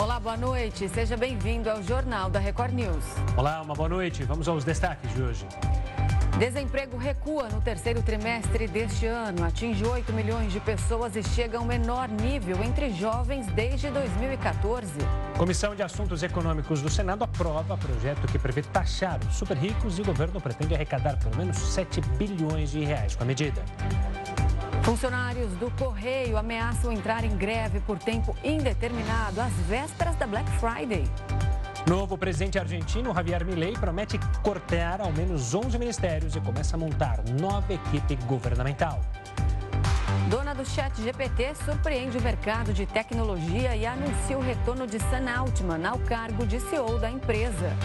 Olá, boa noite. Seja bem-vindo ao Jornal da Record News. Olá, uma boa noite. Vamos aos destaques de hoje. Desemprego recua no terceiro trimestre deste ano, atinge 8 milhões de pessoas e chega ao menor nível entre jovens desde 2014. Comissão de Assuntos Econômicos do Senado aprova projeto que prevê taxar os super ricos e o governo pretende arrecadar pelo menos 7 bilhões de reais com a medida. Funcionários do Correio ameaçam entrar em greve por tempo indeterminado às vésperas da Black Friday. Novo presidente argentino, Javier Milei, promete cortar ao menos 11 ministérios e começa a montar nova equipe governamental. Dona do chat GPT surpreende o mercado de tecnologia e anuncia o retorno de Sam Altman ao cargo de CEO da empresa.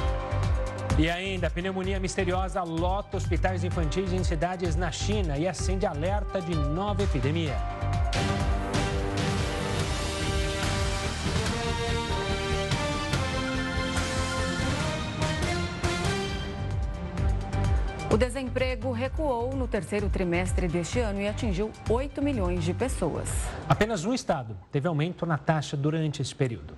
E ainda, pneumonia misteriosa lota hospitais infantis em cidades na China e acende alerta de nova epidemia. O desemprego recuou no terceiro trimestre deste ano e atingiu 8 milhões de pessoas. Apenas um estado teve aumento na taxa durante esse período.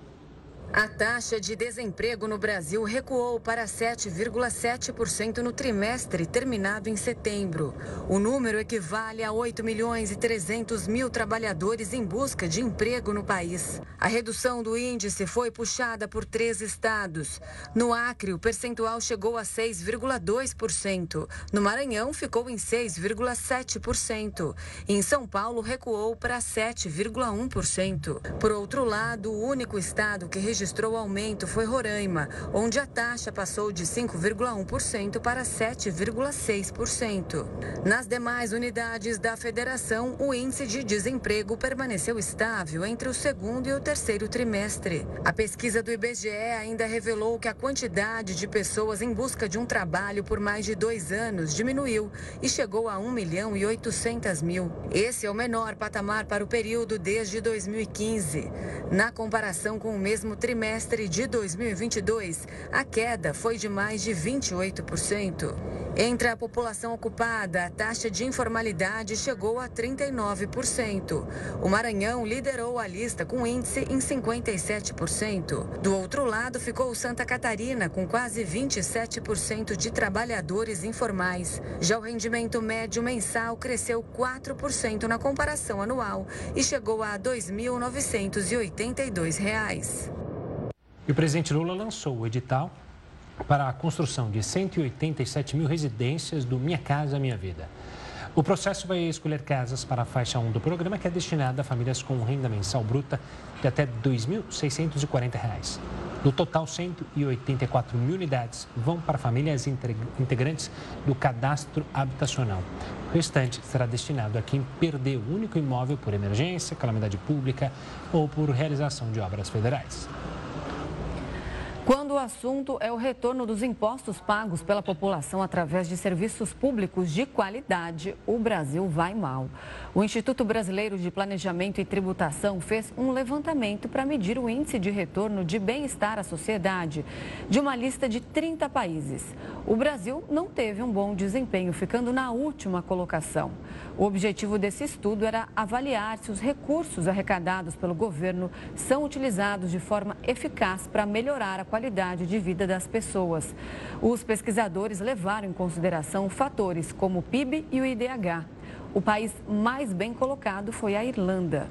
A taxa de desemprego no Brasil recuou para 7,7% no trimestre terminado em setembro. O número equivale a 8 milhões e 300 mil trabalhadores em busca de emprego no país. A redução do índice foi puxada por três estados. No Acre, o percentual chegou a 6,2%. No Maranhão, ficou em 6,7%. Em São Paulo, recuou para 7,1%. Por outro lado, o único estado que registrou registrou aumento foi Roraima, onde a taxa passou de 5,1% para 7,6%. Nas demais unidades da federação, o índice de desemprego permaneceu estável entre o segundo e o terceiro trimestre. A pesquisa do IBGE ainda revelou que a quantidade de pessoas em busca de um trabalho por mais de dois anos diminuiu e chegou a 1 milhão e 800 mil. Esse é o menor patamar para o período desde 2015. Na comparação com o mesmo trimestre, de 2022, a queda foi de mais de 28%. Entre a população ocupada, a taxa de informalidade chegou a 39%. O Maranhão liderou a lista com índice em 57%. Do outro lado, ficou Santa Catarina, com quase 27% de trabalhadores informais. Já o rendimento médio mensal cresceu 4% na comparação anual e chegou a R$ 2.982. E o presidente Lula lançou o edital para a construção de 187 mil residências do Minha Casa Minha Vida. O processo vai escolher casas para a faixa 1 do programa, que é destinada a famílias com renda mensal bruta de até R$ 2.640. No total, 184 mil unidades vão para famílias integrantes do cadastro habitacional. O restante será destinado a quem perdeu o único imóvel por emergência, calamidade pública ou por realização de obras federais. Quando o assunto é o retorno dos impostos pagos pela população através de serviços públicos de qualidade, o Brasil vai mal. O Instituto Brasileiro de Planejamento e Tributação fez um levantamento para medir o índice de retorno de bem-estar à sociedade de uma lista de 30 países. O Brasil não teve um bom desempenho, ficando na última colocação. O objetivo desse estudo era avaliar se os recursos arrecadados pelo governo são utilizados de forma eficaz para melhorar a qualidade de vida das pessoas. Os pesquisadores levaram em consideração fatores como o PIB e o IDH. O país mais bem colocado foi a Irlanda.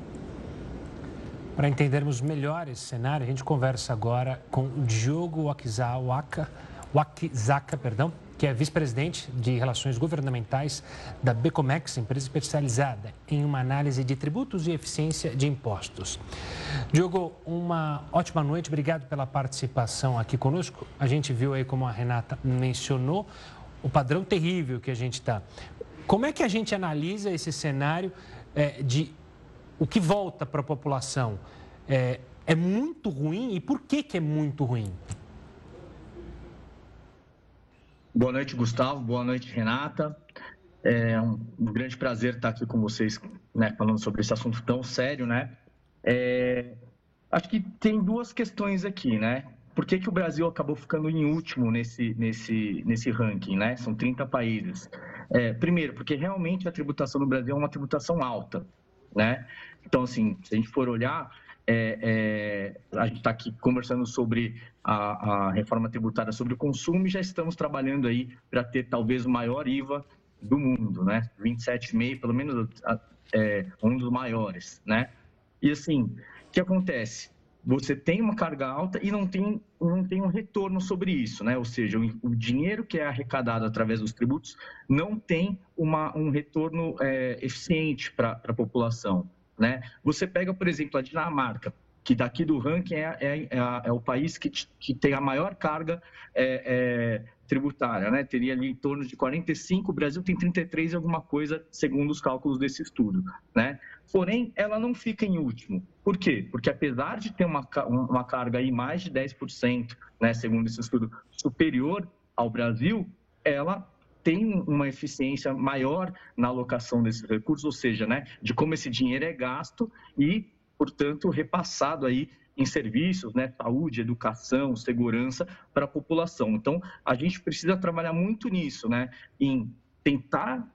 Para entendermos melhor esse cenário, a gente conversa agora com Diogo Wakizaka, Wakizaka, perdão, que é vice-presidente de Relações Governamentais da Becomex, empresa especializada em uma análise de tributos e eficiência de impostos. Diogo, uma ótima noite, obrigado pela participação aqui conosco. A gente viu aí, como a Renata mencionou, o padrão terrível que a gente está. Como é que a gente analisa esse cenário é, de o que volta para a população? É, é muito ruim e por que, que é muito ruim? Boa noite, Gustavo. Boa noite, Renata. É um grande prazer estar aqui com vocês, né, falando sobre esse assunto tão sério, né? É, acho que tem duas questões aqui, né? Por que, que o Brasil acabou ficando em último nesse, nesse, nesse ranking, né? São 30 países. É, primeiro, porque realmente a tributação no Brasil é uma tributação alta, né? Então, assim, se a gente for olhar, é, é, a gente está aqui conversando sobre a, a, reforma tributária sobre o consumo e já estamos trabalhando aí para ter talvez o maior IVA do mundo, né? 27,5, pelo menos é, um dos maiores, né? E assim, o que acontece? Você tem uma carga alta e não tem, não tem um retorno sobre isso, né? Ou seja, o, o dinheiro que é arrecadado através dos tributos não tem uma, um retorno é, eficiente para a população, né? Você pega, por exemplo, a Dinamarca, que daqui do ranking é, é, é, é o país que, que tem a maior carga é, é tributária, né? Teria ali em torno de 45, o Brasil tem 33 e alguma coisa, segundo os cálculos desse estudo, né? Porém, ela não fica em último. Por quê? Porque apesar de ter uma, uma carga aí mais de 10%, né, segundo esse estudo, superior ao Brasil, ela tem uma eficiência maior na alocação desses recursos, ou seja, né, de como esse dinheiro é gasto e, portanto, repassado aí em serviços, né, saúde, educação, segurança para a população. Então, a gente precisa trabalhar muito nisso, né, em tentar,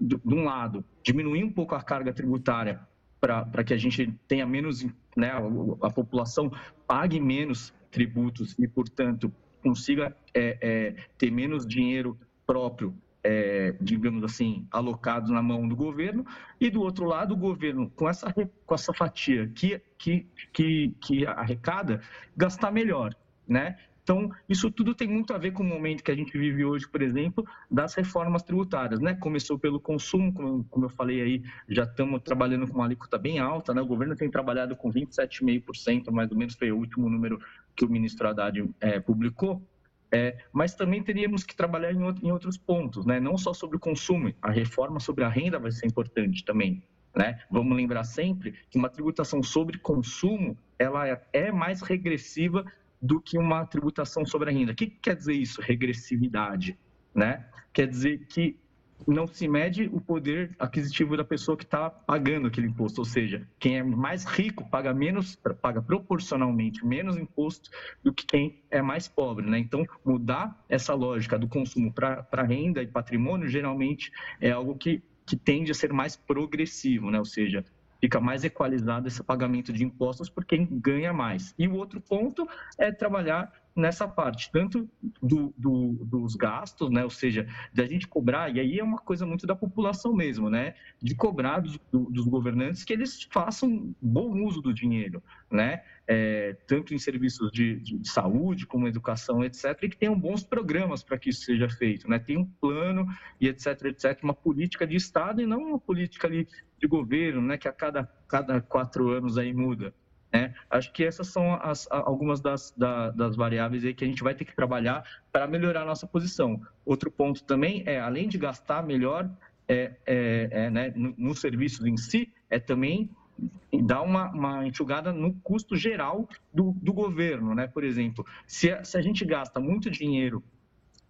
de um lado, diminuir um pouco a carga tributária para que a gente tenha menos, né, a, a, população pague menos tributos e, portanto, consiga é, é, ter menos dinheiro próprio é, digamos assim, alocados na mão do governo, e do outro lado, o governo, com essa, com essa fatia que, que, que, que arrecada, gastar melhor, né? Então, isso tudo tem muito a ver com o momento que a gente vive hoje, por exemplo, das reformas tributárias, né? Começou pelo consumo, como, como eu falei aí, já estamos trabalhando com uma alíquota bem alta, né? O governo tem trabalhado com 27,5%, mais ou menos foi o último número que o ministro Haddad é, publicou. É, mas também teríamos que trabalhar em, outro, em, outros pontos, né? não só sobre o consumo, a reforma sobre a renda vai ser importante também. Né? Vamos lembrar sempre que uma tributação sobre consumo ela é, é mais regressiva do que uma tributação sobre a renda. O que quer dizer isso, regressividade? Né? Quer dizer que não se mede o poder aquisitivo da pessoa que está pagando aquele imposto, ou seja, quem é mais rico paga menos, paga proporcionalmente menos imposto do que quem é mais pobre, né? Então, mudar essa lógica do consumo para renda e patrimônio geralmente é algo que, que tende a ser mais progressivo, né? Ou seja, fica mais equalizado esse pagamento de impostos por quem ganha mais. E o outro ponto é trabalhar nessa parte, tanto do, do, dos gastos, né, ou seja, da gente cobrar, e aí é uma coisa muito da população mesmo, né, de cobrar do, dos governantes que eles façam bom uso do dinheiro, né, é, tanto em serviços de, de, saúde como educação, etc., e que tenham bons programas para que isso seja feito, né, tem um plano e etc., etc., uma política de Estado e não uma política ali de governo, né, que a cada, cada quatro anos aí muda. Né? Acho que essas são as, algumas das, da, das variáveis que a gente vai ter que trabalhar para melhorar a nossa posição. Outro ponto também é, além de gastar melhor é, é, é né, no serviços em si, é também dar uma, uma enxugada no custo geral do, do governo. Né? Por exemplo, se a, se a gente gasta muito dinheiro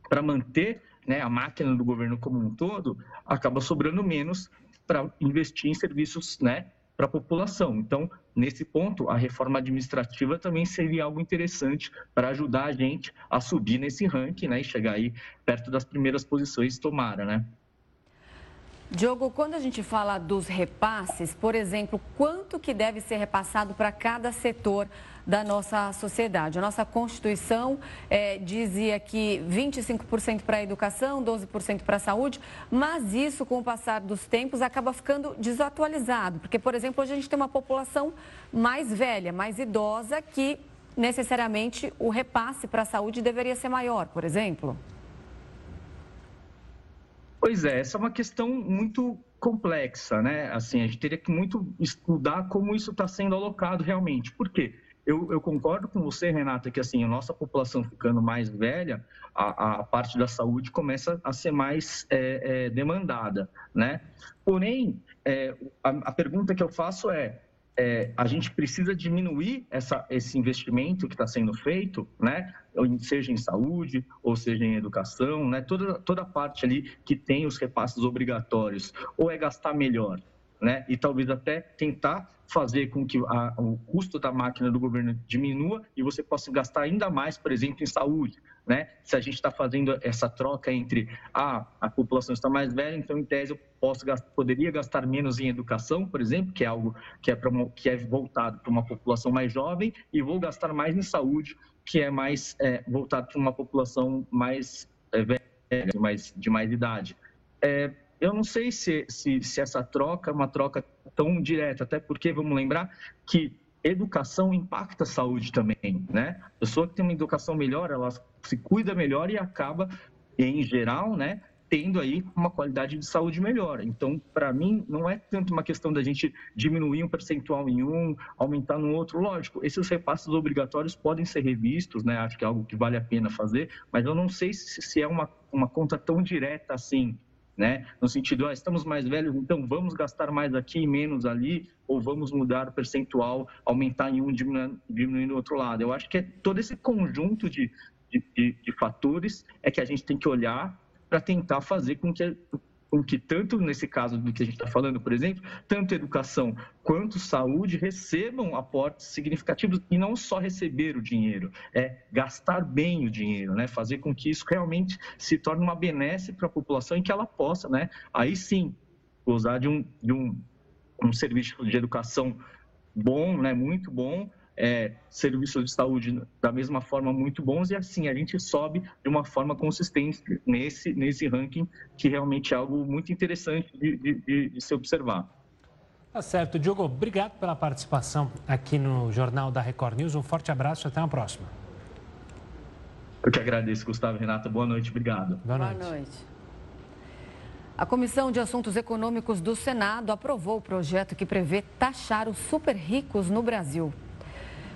para manter né, a máquina do governo como um todo, acaba sobrando menos para investir em serviços né, para a população. Então, nesse ponto, a reforma administrativa também seria algo interessante para ajudar a gente a subir nesse ranking né, e chegar aí perto das primeiras posições, tomara, né? Diogo, quando a gente fala dos repasses, por exemplo, quanto que deve ser repassado para cada setor da nossa sociedade? A nossa Constituição é, dizia que 25% para a educação, 12% para a saúde, mas isso, com o passar dos tempos, acaba ficando desatualizado. Porque, por exemplo, hoje a gente tem uma população mais velha, mais idosa, que necessariamente o repasse para a saúde deveria ser maior, por exemplo. Pois é, essa é uma questão muito complexa, né? Assim, a gente teria que muito estudar como isso está sendo alocado realmente. Por quê? Eu, eu, concordo com você, Renata, que assim, a nossa população ficando mais velha, a, a parte da saúde começa a ser mais é, é, demandada, né? Porém, é, a, a pergunta que eu faço é, é, a gente precisa diminuir essa, esse investimento que está sendo feito, né? seja em saúde ou seja em educação, né? toda, toda parte ali que tem os repasses obrigatórios, ou é gastar melhor? né? E talvez até tentar fazer com que a, o custo da máquina do governo diminua e você possa gastar ainda mais, por exemplo, em saúde. Né? Se a gente está fazendo essa troca entre ah, a população está mais velha, então em tese eu posso poderia gastar menos em educação, por exemplo, que é algo que é, uma, que é voltado para uma população mais jovem, e vou gastar mais em saúde, que é mais é, voltado para uma população mais é, velha, mais, de mais idade. É, eu não sei se, se, se essa troca é uma troca tão direta, até porque vamos lembrar que educação impacta a saúde também, né? A pessoa que tem uma educação melhor, ela se cuida melhor e acaba, em geral, né, tendo aí uma qualidade de saúde melhor. Então, para mim, não é tanto uma questão da gente diminuir um percentual em um, aumentar no outro. Lógico, esses repasses obrigatórios podem ser revistos, né? Acho que é algo que vale a pena fazer, mas eu não sei se, é uma, uma conta tão direta assim né? No sentido, ah, estamos mais velhos, então vamos gastar mais aqui e menos ali, ou vamos mudar o percentual, aumentar em um, diminuindo, diminuir no outro lado. Eu acho que é todo esse conjunto de, de, de, de fatores é que a gente tem que olhar para tentar fazer com que com que tanto nesse caso do que a gente está falando, por exemplo, tanto educação quanto saúde recebam aportes significativos e não só receber o dinheiro, é gastar bem o dinheiro, né? Fazer com que isso realmente se torne uma benesse para a população e que ela possa, né? Aí sim, gozar de um, de um, um serviço de educação bom, né? Muito bom, é, serviços de saúde da mesma forma muito bons e assim a gente sobe de uma forma consistente nesse, nesse ranking, que realmente é algo muito interessante de, de, de se observar. Tá certo. Diogo, obrigado pela participação aqui no Jornal da Record News. Um forte abraço e até uma próxima. Eu que agradeço, Gustavo e Renata. Boa noite, obrigado. Boa noite. Boa noite. A Comissão de Assuntos Econômicos do Senado aprovou o projeto que prevê taxar os super ricos no Brasil.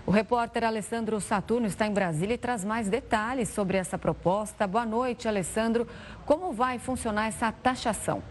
O repórter Alessandro Saturno está em Brasília e traz mais detalhes sobre essa proposta. Boa noite, Alessandro. Como vai funcionar essa taxação?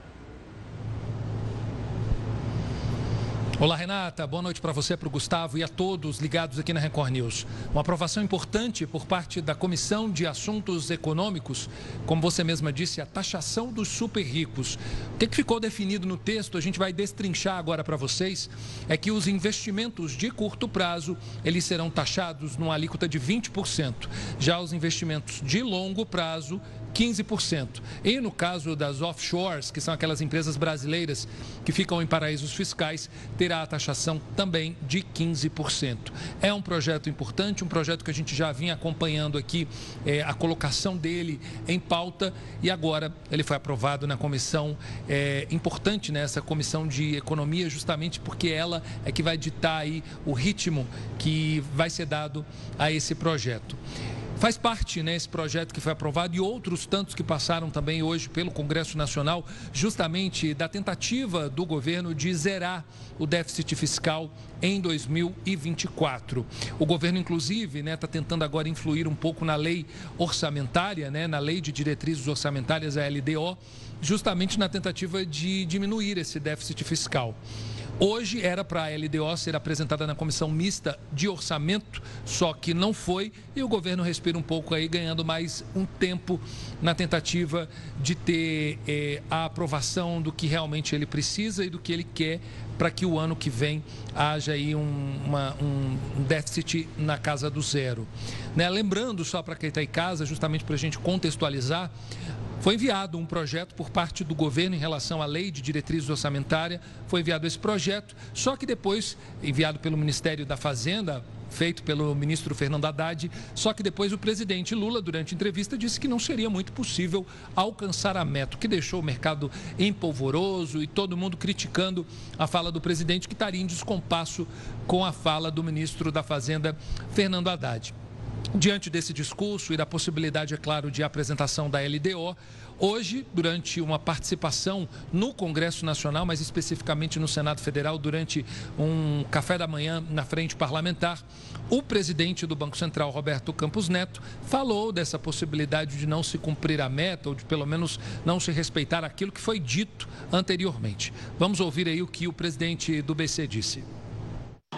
Olá, Renata. Boa noite para você, para o Gustavo e a todos ligados aqui na Record News. Uma aprovação importante por parte da Comissão de Assuntos Econômicos, como você mesma disse, a taxação dos super ricos. O que, que ficou definido no texto, a gente vai destrinchar agora para vocês, é que os investimentos de curto prazo, eles serão taxados numa alíquota de 20%. Já os investimentos de longo prazo, 15%. E no caso das offshores, que são aquelas empresas brasileiras que ficam em paraísos fiscais, terá a taxação também de 15%. É um projeto importante, um projeto que a gente já vinha acompanhando aqui é, a colocação dele em pauta e agora ele foi aprovado na comissão é, importante nessa né, comissão de economia, justamente porque ela é que vai ditar aí o ritmo que vai ser dado a esse projeto. Faz parte né, esse projeto que foi aprovado e outros tantos que passaram também hoje pelo Congresso Nacional, justamente da tentativa do governo de zerar o déficit fiscal em 2024. O governo, inclusive, está né, tá tentando agora influir um pouco na lei orçamentária, né, na lei de diretrizes orçamentárias, a LDO, justamente na tentativa de diminuir esse déficit fiscal. Hoje era para a LDO ser apresentada na comissão mista de orçamento, só que não foi e o governo respira um pouco aí, ganhando mais um tempo na tentativa de ter eh, a aprovação do que realmente ele precisa e do que ele quer para que o ano que vem haja aí um, uma, um déficit na casa do zero. Né? Lembrando, só para quem está em casa, justamente para a gente contextualizar, foi enviado um projeto por parte do governo em relação à lei de diretrizes orçamentária. Foi enviado esse projeto, só que depois, enviado pelo Ministério da Fazenda, feito pelo ministro Fernando Haddad, só que depois o presidente Lula, durante entrevista, disse que não seria muito possível alcançar a meta, o que deixou o mercado empolvoroso e todo mundo criticando a fala do presidente, que estaria em descompasso com a fala do ministro da Fazenda, Fernando Haddad. Diante desse discurso e da possibilidade, é claro, de apresentação da LDO, hoje, durante uma participação no Congresso Nacional, mas especificamente no Senado Federal, durante um café da manhã na frente parlamentar, o presidente do Banco Central, Roberto Campos Neto, falou dessa possibilidade de não se cumprir a meta, ou de pelo menos não se respeitar aquilo que foi dito anteriormente. Vamos ouvir aí o que o presidente do BC disse.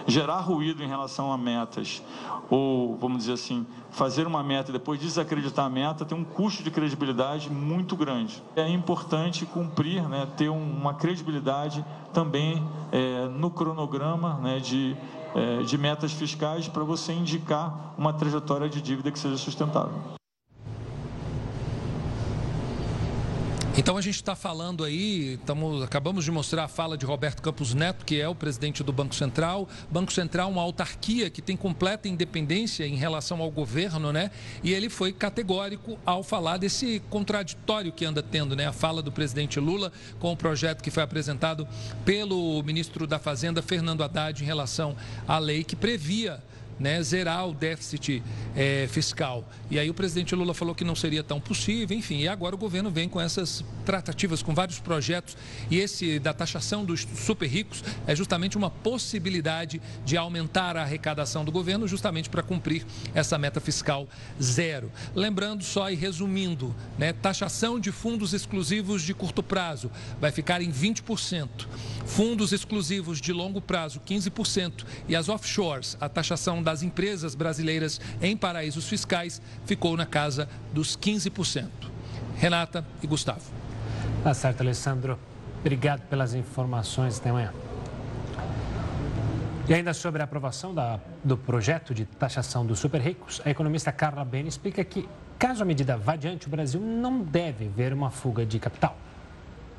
Gerar ruído em relação a metas, ou, vamos dizer assim, fazer uma meta e depois desacreditar a meta, tem um custo de credibilidade muito grande. É importante cumprir, né, ter uma credibilidade também é, no cronograma né, de, é, de metas fiscais para você indicar uma trajetória de dívida que seja sustentável. Então a gente está falando aí, estamos, acabamos de mostrar a fala de Roberto Campos Neto, que é o presidente do Banco Central. Banco Central, uma autarquia que tem completa independência em relação ao governo, né? E ele foi categórico ao falar desse contraditório que anda tendo, né? A fala do presidente Lula com o projeto que foi apresentado pelo ministro da Fazenda, Fernando Haddad, em relação à lei que previa né, zerar o déficit é, fiscal. E aí o presidente Lula falou que não seria tão possível, enfim, e agora o governo vem com essas tratativas, com vários projetos, e esse da taxação dos super ricos é justamente uma possibilidade de aumentar a arrecadação do governo, justamente para cumprir essa meta fiscal zero. Lembrando só e resumindo, né, taxação de fundos exclusivos de curto prazo vai ficar em 20%, fundos exclusivos de longo prazo 15% e as offshores, a taxação das empresas brasileiras em paraísos fiscais ficou na casa dos 15%. Renata e Gustavo. Tá certo, Alessandro. Obrigado pelas informações. Até amanhã. E ainda sobre a aprovação da, do projeto de taxação dos super ricos, a economista Carla Bene explica que, caso a medida vá adiante, o Brasil não deve ver uma fuga de capital.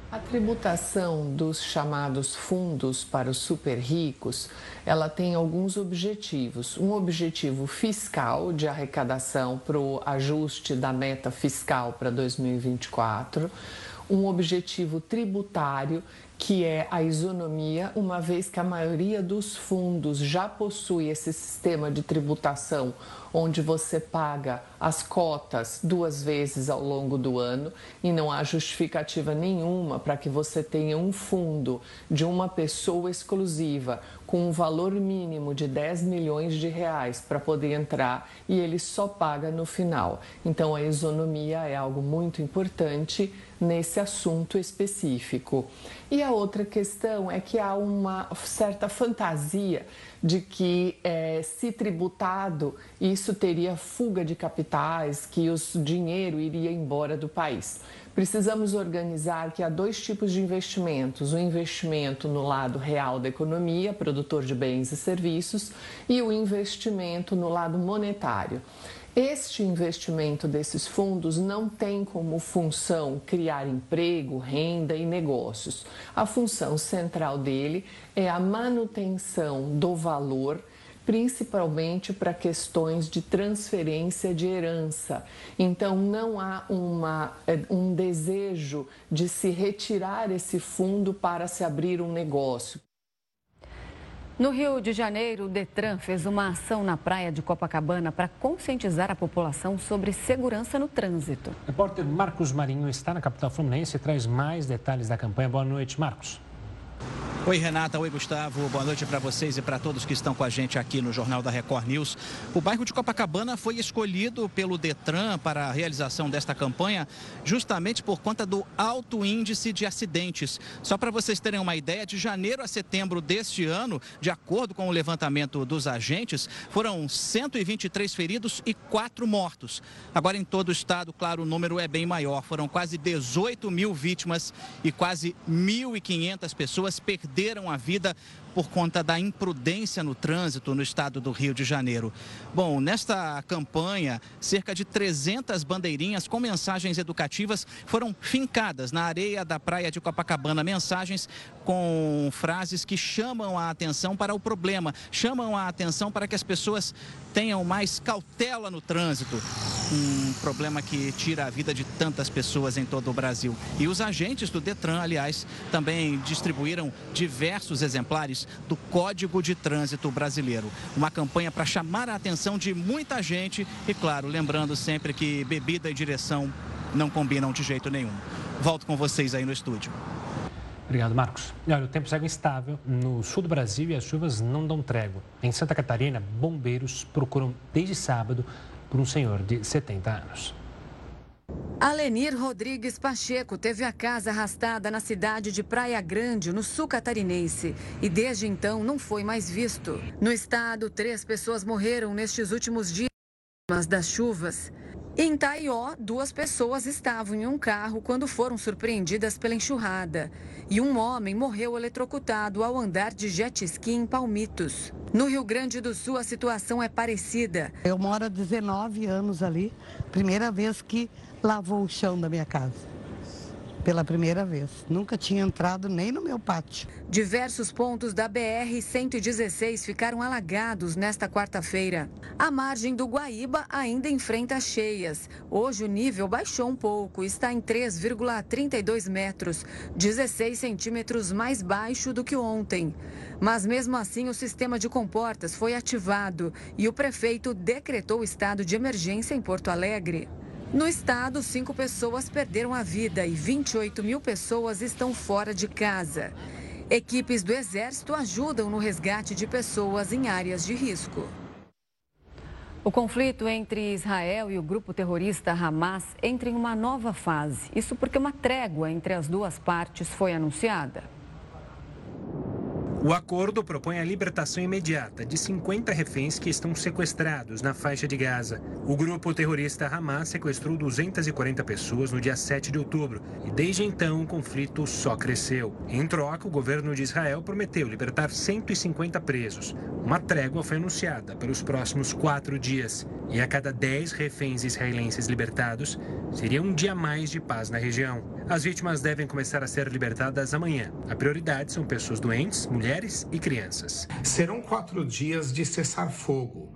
A tributação dos chamados fundos para os super ricos, ela tem alguns objetivos. Um objetivo fiscal de arrecadação para o ajuste da meta fiscal para 2024, um objetivo tributário que é a isonomia, uma vez que a maioria dos fundos já possui esse sistema de tributação onde você paga as cotas duas vezes ao longo do ano e não há justificativa nenhuma para que você tenha um fundo de uma pessoa exclusiva com um valor mínimo de 10 milhões de reais para poder entrar e ele só paga no final. Então a isonomia é algo muito importante nesse assunto específico. E a outra questão é que há uma certa fantasia de que, é, se tributado, isso teria fuga de capitais, que o dinheiro iria embora do país. Precisamos organizar que há dois tipos de investimentos: o investimento no lado real da economia, produtor de bens e serviços, e o investimento no lado monetário. Este investimento desses fundos não tem como função criar emprego, renda e negócios. A função central dele é a manutenção do valor principalmente para questões de transferência de herança. Então, não há uma, é, um desejo de se retirar esse fundo para se abrir um negócio. No Rio de Janeiro, o Detran fez uma ação na praia de Copacabana para conscientizar a população sobre segurança no trânsito. O repórter Marcos Marinho está na capital fluminense e traz mais detalhes da campanha. Boa noite, Marcos. Oi, Renata. Oi, Gustavo. Boa noite para vocês e para todos que estão com a gente aqui no Jornal da Record News. O bairro de Copacabana foi escolhido pelo Detran para a realização desta campanha justamente por conta do alto índice de acidentes. Só para vocês terem uma ideia, de janeiro a setembro deste ano, de acordo com o levantamento dos agentes, foram 123 feridos e 4 mortos. Agora, em todo o estado, claro, o número é bem maior. Foram quase 18 mil vítimas e quase 1.500 pessoas perderam perderam a vida por conta da imprudência no trânsito no estado do Rio de Janeiro. Bom, nesta campanha, cerca de 300 bandeirinhas com mensagens educativas foram fincadas na areia da praia de Copacabana. Mensagens com frases que chamam a atenção para o problema, chamam a atenção para que as pessoas tenham mais cautela no trânsito. Um problema que tira a vida de tantas pessoas em todo o Brasil. E os agentes do Detran, aliás, também distribuíram diversos exemplares do Código de Trânsito Brasileiro. Uma campanha para chamar a atenção de muita gente e, claro, lembrando sempre que bebida e direção não combinam de jeito nenhum. Volto com vocês aí no estúdio. Obrigado, Marcos. olha, o tempo segue instável no sul do Brasil e as chuvas não dão trégua. Em Santa Catarina, bombeiros procuram desde sábado por um senhor de 70 anos. Alenir Rodrigues Pacheco teve a casa arrastada na cidade de Praia Grande, no sul catarinense, e desde então não foi mais visto. No estado, três pessoas morreram nestes últimos dias das chuvas. Em Taió, duas pessoas estavam em um carro quando foram surpreendidas pela enxurrada. E um homem morreu eletrocutado ao andar de jet ski em Palmitos. No Rio Grande do Sul, a situação é parecida. Eu moro há 19 anos ali, primeira vez que lavou o chão da minha casa pela primeira vez. Nunca tinha entrado nem no meu pátio. Diversos pontos da BR-116 ficaram alagados nesta quarta-feira. A margem do Guaíba ainda enfrenta cheias. Hoje o nível baixou um pouco, está em 3,32 metros, 16 centímetros mais baixo do que ontem. Mas mesmo assim, o sistema de comportas foi ativado e o prefeito decretou estado de emergência em Porto Alegre. No estado, cinco pessoas perderam a vida e 28 mil pessoas estão fora de casa. Equipes do Exército ajudam no resgate de pessoas em áreas de risco. O conflito entre Israel e o grupo terrorista Hamas entra em uma nova fase. Isso porque uma trégua entre as duas partes foi anunciada. O acordo propõe a libertação imediata de 50 reféns que estão sequestrados na faixa de Gaza. O grupo terrorista Hamas sequestrou 240 pessoas no dia 7 de outubro e desde então o conflito só cresceu. Em troca, o governo de Israel prometeu libertar 150 presos. Uma trégua foi anunciada pelos próximos quatro dias e a cada 10 reféns israelenses libertados, seria um dia mais de paz na região. As vítimas devem começar a ser libertadas amanhã. A prioridade são pessoas doentes, mulheres e crianças. Serão quatro dias de cessar-fogo,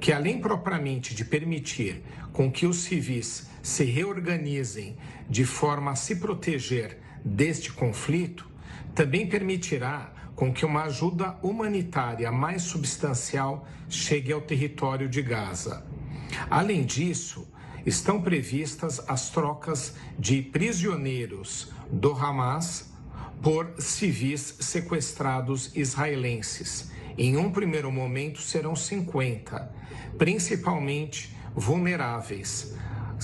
que além propriamente de permitir com que os civis se reorganizem de forma a se proteger deste conflito, também permitirá com que uma ajuda humanitária mais substancial chegue ao território de Gaza. Além disso, estão previstas as trocas de prisioneiros do Hamas por civis sequestrados israelenses. Em um primeiro momento serão 50, principalmente vulneráveis,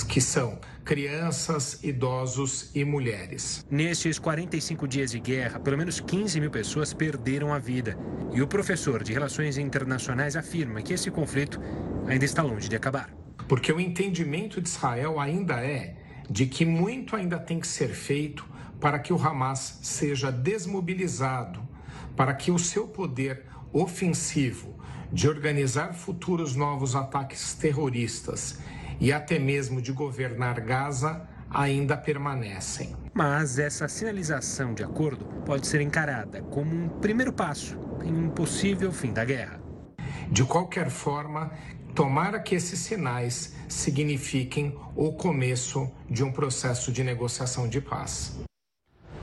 que são crianças, idosos e mulheres. Nestes 45 dias de guerra, pelo menos 15 mil pessoas perderam a vida. E o professor de Relações Internacionais afirma que esse conflito ainda está longe de acabar. Porque o entendimento de Israel ainda é de que muito ainda tem que ser feito para que o Hamas seja desmobilizado, para que o seu poder ofensivo de organizar futuros novos ataques terroristas e até mesmo de governar Gaza ainda permanecem. Mas essa sinalização de acordo pode ser encarada como um primeiro passo em um possível fim da guerra. De qualquer forma, Tomara que esses sinais signifiquem o começo de um processo de negociação de paz.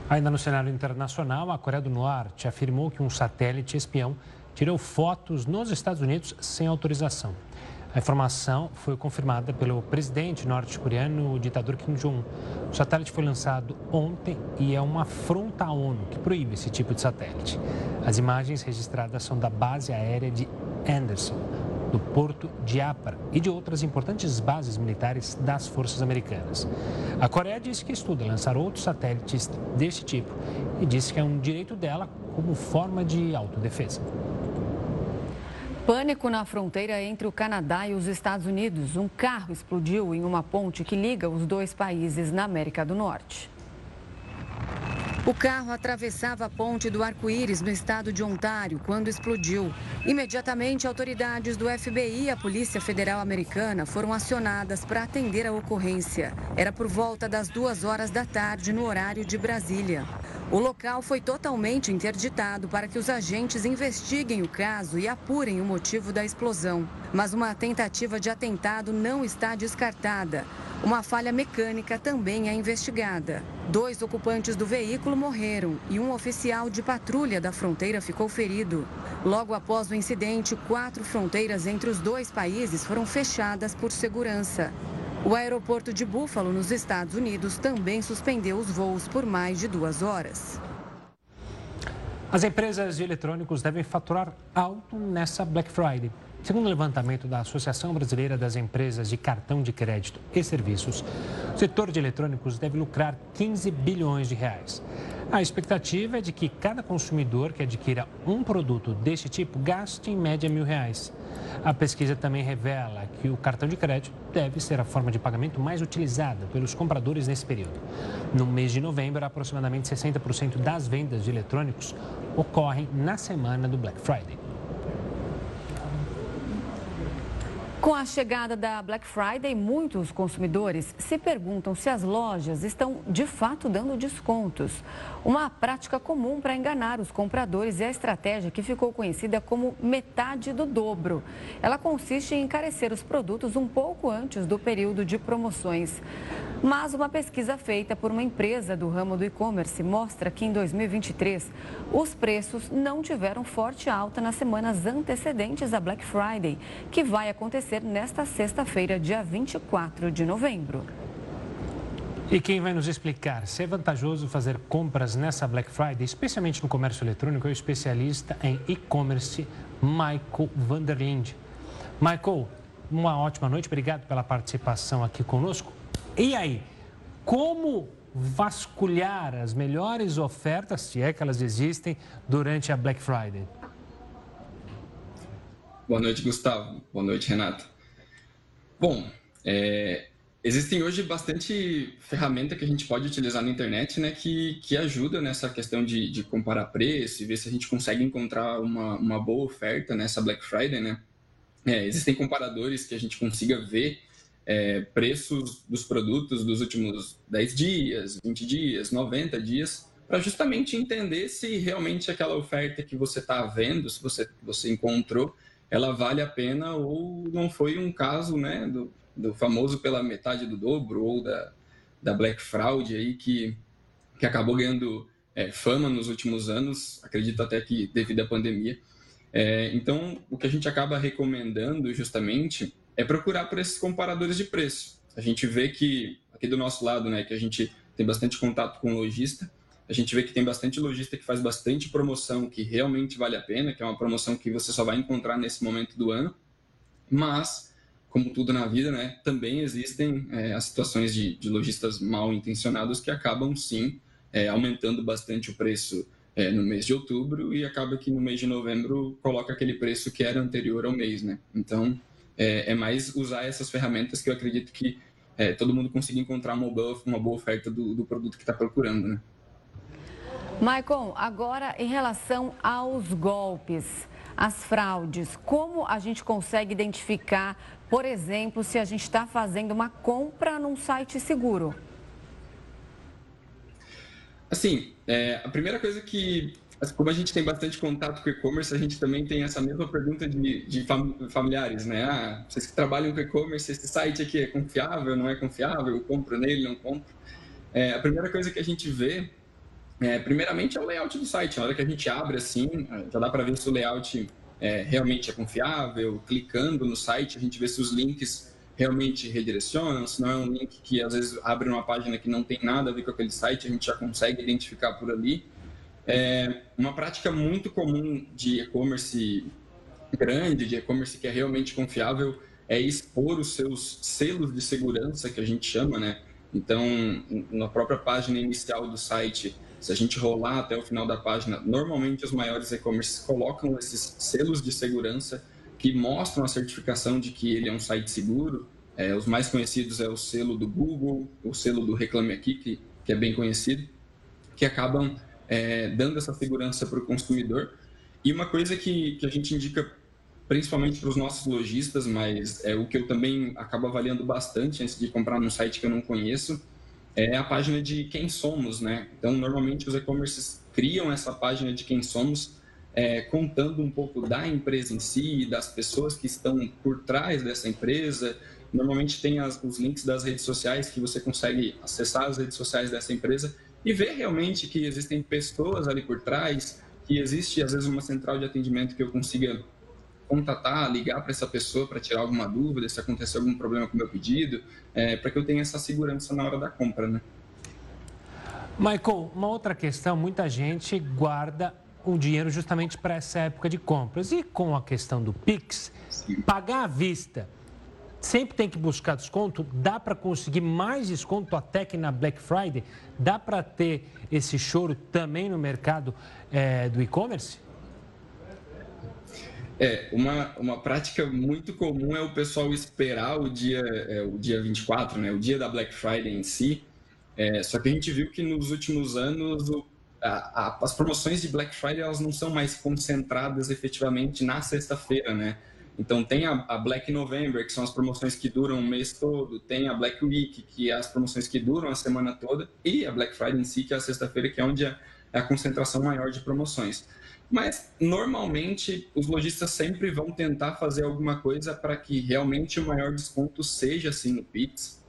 Ainda no cenário internacional, a Coreia do Norte afirmou que um satélite espião tirou fotos nos Estados Unidos sem autorização. A informação foi confirmada pelo presidente norte-coreano, o ditador Kim Jong-un. O satélite foi lançado ontem e é uma afronta à ONU que proíbe esse tipo de satélite. As imagens registradas são da base aérea de Anderson, do porto de Apar e de outras importantes bases militares das forças americanas. A Coreia disse que estuda lançar outros satélites deste tipo e disse que é um direito dela como forma de autodefesa. Pânico na fronteira entre o Canadá e os Estados Unidos. Um carro explodiu em uma ponte que liga os dois países na América do Norte. O carro atravessava a ponte do Arco-Íris no estado de Ontário quando explodiu. Imediatamente, autoridades do FBI e a Polícia Federal Americana foram acionadas para atender a ocorrência. Era por volta das duas horas da tarde, no horário de Brasília. O local foi totalmente interditado para que os agentes investiguem o caso e apurem o motivo da explosão. Mas uma tentativa de atentado não está descartada. Uma falha mecânica também é investigada. Dois ocupantes do veículo morreram e um oficial de patrulha da fronteira ficou ferido. Logo após o incidente, quatro fronteiras entre os dois países foram fechadas por segurança. O aeroporto de Buffalo, nos Estados Unidos, também suspendeu os voos por mais de duas horas. As empresas de eletrônicos devem faturar alto nessa Black Friday. Segundo o levantamento da Associação Brasileira das Empresas de Cartão de Crédito e Serviços, o setor de eletrônicos deve lucrar 15 bilhões de reais. A expectativa é de que cada consumidor que adquira um produto deste tipo gaste em média mil reais. A pesquisa também revela que o cartão de crédito deve ser a forma de pagamento mais utilizada pelos compradores nesse período. No mês de novembro, aproximadamente 60% das vendas de eletrônicos ocorrem na semana do Black Friday. Com a chegada da Black Friday, muitos consumidores se perguntam se as lojas estão de fato dando descontos. Uma prática comum para enganar os compradores é a estratégia que ficou conhecida como metade do dobro. Ela consiste em encarecer os produtos um pouco antes do período de promoções. Mas uma pesquisa feita por uma empresa do ramo do e-commerce mostra que em 2023 os preços não tiveram forte alta nas semanas antecedentes à Black Friday, que vai acontecer nesta sexta-feira, dia 24 de novembro. E quem vai nos explicar se é vantajoso fazer compras nessa Black Friday, especialmente no comércio eletrônico, é o especialista em e-commerce, Michael Vanderlinde. Michael, uma ótima noite, obrigado pela participação aqui conosco. E aí, como vasculhar as melhores ofertas, se é que elas existem, durante a Black Friday? Boa noite, Gustavo. Boa noite, Renato. Bom, é, existem hoje bastante ferramenta que a gente pode utilizar na internet, né, que, que ajuda nessa questão de, de comparar preço e ver se a gente consegue encontrar uma, uma boa oferta nessa Black Friday, né. É, existem comparadores que a gente consiga ver é, preços dos produtos dos últimos 10 dias, 20 dias, 90 dias, para justamente entender se realmente aquela oferta que você está vendo, se você, você encontrou, ela vale a pena ou não foi um caso né, do, do famoso pela metade do dobro ou da, da Black Fraud aí que, que acabou ganhando é, fama nos últimos anos, acredito até que devido à pandemia. É, então, o que a gente acaba recomendando justamente é procurar por esses comparadores de preço. A gente vê que, aqui do nosso lado, né, que a gente tem bastante contato com lojista, a gente vê que tem bastante lojista que faz bastante promoção que realmente vale a pena, que é uma promoção que você só vai encontrar nesse momento do ano. Mas, como tudo na vida, né, também existem é, as situações de, de, lojistas mal intencionados que acabam sim é, aumentando bastante o preço é, no mês de outubro e acaba que no mês de novembro coloca aquele preço que era anterior ao mês, né? Então, é, é mais usar essas ferramentas que eu acredito que é, todo mundo consiga encontrar uma boa, uma boa oferta do, do produto que está procurando, né? Maicon, agora em relação aos golpes, as fraudes, como a gente consegue identificar, por exemplo, se a gente está fazendo uma compra num site seguro? Assim, é, a primeira coisa que como a gente tem bastante contato com e-commerce, a gente também tem essa mesma pergunta de, de familiares, né? Ah, vocês que trabalham com e-commerce, esse site aqui é confiável, não é confiável? Eu compro nele, não compro? É, a primeira coisa que a gente vê, é, primeiramente, é o layout do site. Na hora que a gente abre assim, já dá para ver se o layout é, realmente é confiável. Clicando no site, a gente vê se os links realmente redirecionam, se não é um link que às vezes abre uma página que não tem nada a ver com aquele site, a gente já consegue identificar por ali. É uma prática muito comum de e-commerce grande, de e-commerce que é realmente confiável, é expor os seus selos de segurança, que a gente chama, né? Então, na própria página inicial do site, se a gente rolar até o final da página, normalmente os maiores e-commerces colocam esses selos de segurança que mostram a certificação de que ele é um site seguro. É, os mais conhecidos é o selo do Google, o selo do Reclame Aqui, que, que é bem conhecido, que acabam é, dando essa segurança para o consumidor. E uma coisa que, que a gente indica principalmente para os nossos lojistas, mas é o que eu também acabo avaliando bastante antes de comprar num site que eu não conheço, é a página de quem somos, né? Então, normalmente os e-commerces criam essa página de quem somos, é, contando um pouco da empresa em si, das pessoas que estão por trás dessa empresa. Normalmente tem as, os links das redes sociais que você consegue acessar as redes sociais dessa empresa e ver realmente que existem pessoas ali por trás, que existe às vezes uma central de atendimento que eu consiga contatar, ligar para essa pessoa para tirar alguma dúvida, se acontecer algum problema com o meu pedido, é, para que eu tenha essa segurança na hora da compra, né? Michael, uma outra questão, muita gente guarda o dinheiro justamente para essa época de compras. E com a questão do Pix, pagar à vista sempre tem que buscar desconto? Dá para conseguir mais desconto até que na Black Friday? Dá para ter esse choro também no mercado é, do e-commerce? É, uma, uma prática muito comum é o pessoal esperar o dia, é, o dia 24, né, o dia da Black Friday em si. É, só que a gente viu que nos últimos anos o, a, a, as promoções de Black Friday elas não são mais concentradas efetivamente na sexta-feira, né? Então tem a, a, Black November, que são as promoções que duram o mês todo, tem a Black Week, que é as promoções que duram a semana toda, e a Black Friday em si, que é a sexta-feira, que é onde é a concentração maior de promoções. Mas, normalmente, os lojistas sempre vão tentar fazer alguma coisa para que realmente o maior desconto seja assim no Pix,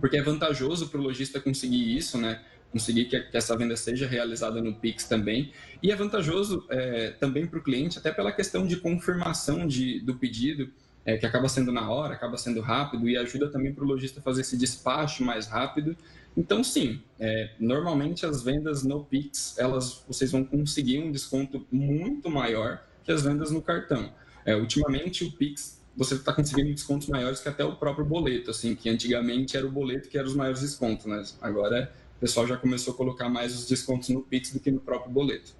porque é vantajoso para o lojista conseguir isso, né? Conseguir que, essa venda seja realizada no Pix também. E é vantajoso é, também para o cliente, até pela questão de confirmação de, do pedido, é, que acaba sendo na hora, acaba sendo rápido e ajuda também para o lojista fazer esse despacho mais rápido então, sim, é, normalmente as vendas no Pix, elas, vocês vão conseguir um desconto muito maior que as vendas no cartão. É, ultimamente, o Pix, você está conseguindo descontos maiores que até o próprio boleto, assim, que antigamente era o boleto que era os maiores descontos, né? Agora, pessoal já começou a colocar mais os descontos no Pix do que no próprio boleto.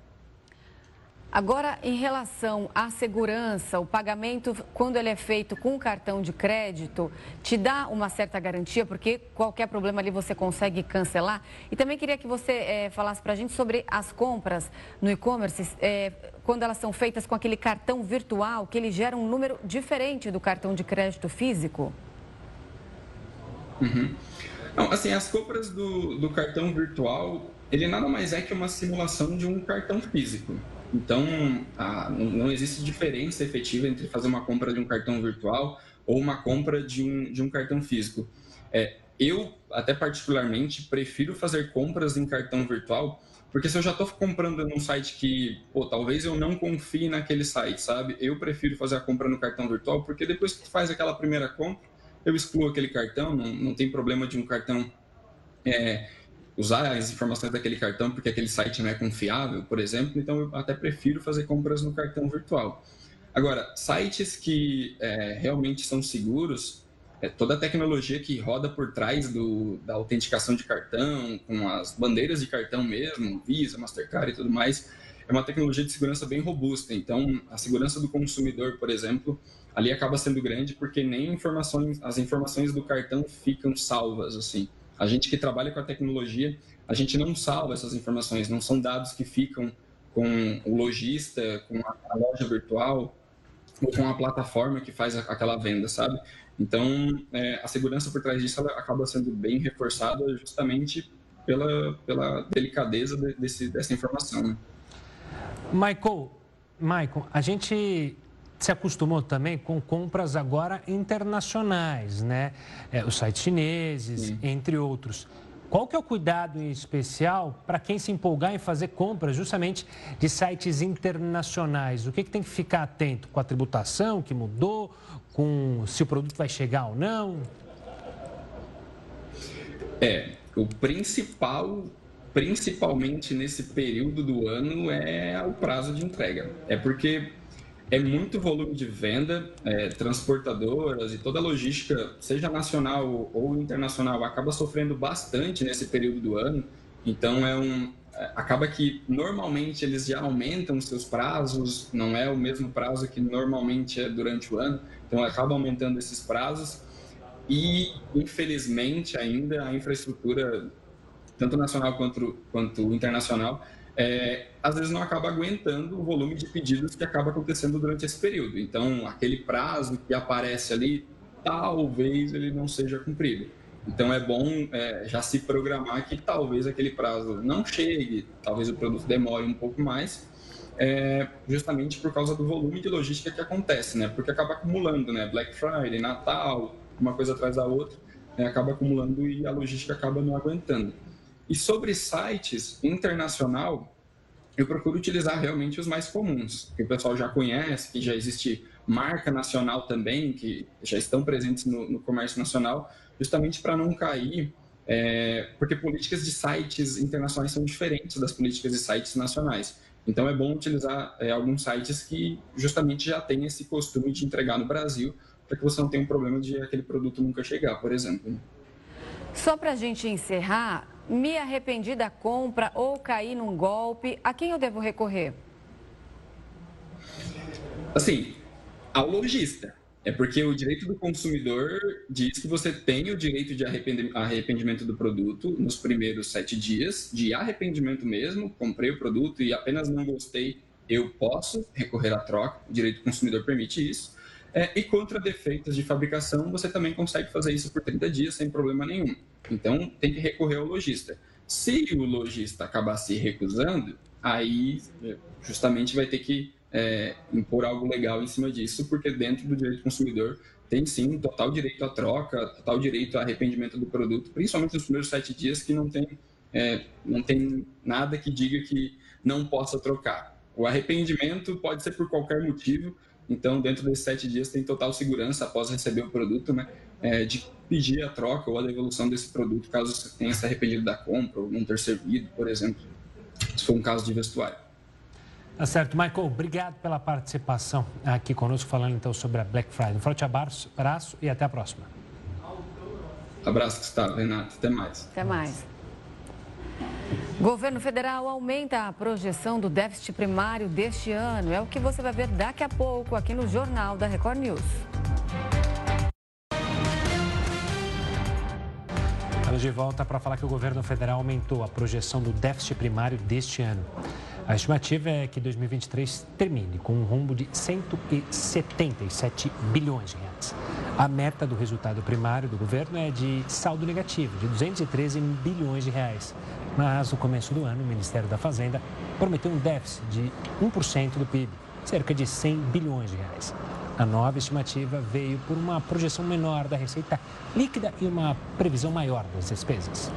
Agora, em relação à segurança, o pagamento, quando ele é feito com cartão de crédito, te dá uma certa garantia, porque qualquer problema ali você consegue cancelar. E também queria que você é, falasse para a gente sobre as compras no e-commerce, é, quando elas são feitas com aquele cartão virtual, que ele gera um número diferente do cartão de crédito físico. Uhum. Não, assim, as compras do, do cartão virtual, ele nada mais é que uma simulação de um cartão físico. Então, a, não existe diferença efetiva entre fazer uma compra de um cartão virtual ou uma compra de um, de um cartão físico. É, eu, até particularmente, prefiro fazer compras em cartão virtual, porque se eu já estou comprando num site que, pô, talvez eu não confie naquele site, sabe? Eu prefiro fazer a compra no cartão virtual, porque depois que tu faz aquela primeira compra, eu excluo aquele cartão, não, não tem problema de um cartão é, usar as informações daquele cartão porque aquele site não é confiável, por exemplo, então eu até prefiro fazer compras no cartão virtual. Agora, sites que é, realmente são seguros, é, toda a tecnologia que roda por trás do, da autenticação de cartão, com as bandeiras de cartão mesmo, Visa, Mastercard e tudo mais, é uma tecnologia de segurança bem robusta. Então, a segurança do consumidor, por exemplo, ali acaba sendo grande porque nem informações, as informações do cartão ficam salvas assim. A gente que trabalha com a tecnologia, a gente não salva essas informações, não são dados que ficam com o lojista, com a loja virtual ou com a plataforma que faz aquela venda, sabe? Então, é, a segurança por trás disso acaba sendo bem reforçada justamente pela, pela delicadeza desse, dessa informação. Né? Michael, Michael, a gente se acostumou também com compras agora internacionais, né? É, os sites chineses, Sim. entre outros. Qual que é o cuidado em especial para quem se empolgar em fazer compras justamente de sites internacionais? O que, que tem que ficar atento com a tributação que mudou, com se o produto vai chegar ou não? É, o principal, principalmente nesse período do ano, é o prazo de entrega. É porque é muito volume de venda, é, transportadoras e toda a logística, seja nacional ou internacional, acaba sofrendo bastante nesse período do ano. Então, é um, é, acaba que normalmente eles já aumentam seus prazos, não é o mesmo prazo que normalmente é durante o ano, então acaba aumentando esses prazos. E, infelizmente, ainda a infraestrutura, tanto nacional quanto, quanto internacional, é, às vezes não acaba aguentando o volume de pedidos que acaba acontecendo durante esse período. Então, aquele prazo que aparece ali, talvez ele não seja cumprido. Então, é bom é, já se programar que talvez aquele prazo não chegue, talvez o produto demore um pouco mais, é, justamente por causa do volume de logística que acontece, né? Porque acaba acumulando, né? Black Friday, Natal, uma coisa atrás da outra, né? acaba acumulando e a logística acaba não aguentando. E sobre sites internacional, eu procuro utilizar realmente os mais comuns, que o pessoal já conhece, que já existe marca nacional também, que já estão presentes no, no comércio nacional, justamente para não cair, é, porque políticas de sites internacionais são diferentes das políticas de sites nacionais. Então é bom utilizar é, alguns sites que justamente já têm esse costume de entregar no Brasil, para que você não tenha um problema de aquele produto nunca chegar, por exemplo. Só para a gente encerrar, me arrependi da compra ou caí num golpe, a quem eu devo recorrer? Assim, ao lojista. É porque o direito do consumidor diz que você tem o direito de arrependimento do produto nos primeiros sete dias, de arrependimento mesmo, comprei o produto e apenas não gostei, eu posso recorrer à troca, o direito do consumidor permite isso. É, e contra defeitos de fabricação, você também consegue fazer isso por 30 dias sem problema nenhum. Então, tem que recorrer ao lojista. Se o lojista acabar se recusando, aí justamente vai ter que é, impor algo legal em cima disso, porque dentro do direito do consumidor tem sim total direito à troca, total direito ao arrependimento do produto, principalmente nos primeiros sete dias que não tem, é, não tem nada que diga que não possa trocar. O arrependimento pode ser por qualquer motivo, então dentro desses sete dias tem total segurança após receber o produto, né, é, de pedir a troca ou a devolução desse produto caso você tenha se arrependido da compra ou não ter servido, por exemplo, se for um caso de vestuário. Tá certo. Michael, obrigado pela participação aqui conosco, falando então sobre a Black Friday. Um forte abraço, abraço e até a próxima. Abraço, Gustavo, Renato. Até mais. Até mais. Governo federal aumenta a projeção do déficit primário deste ano. É o que você vai ver daqui a pouco aqui no Jornal da Record News. Estamos de volta para falar que o governo federal aumentou a projeção do déficit primário deste ano. A estimativa é que 2023 termine com um rombo de 177 bilhões de reais. A meta do resultado primário do governo é de saldo negativo, de 213 bilhões de reais. Mas no começo do ano, o Ministério da Fazenda prometeu um déficit de 1% do PIB, cerca de 100 bilhões de reais. A nova estimativa veio por uma projeção menor da receita líquida e uma previsão maior das despesas.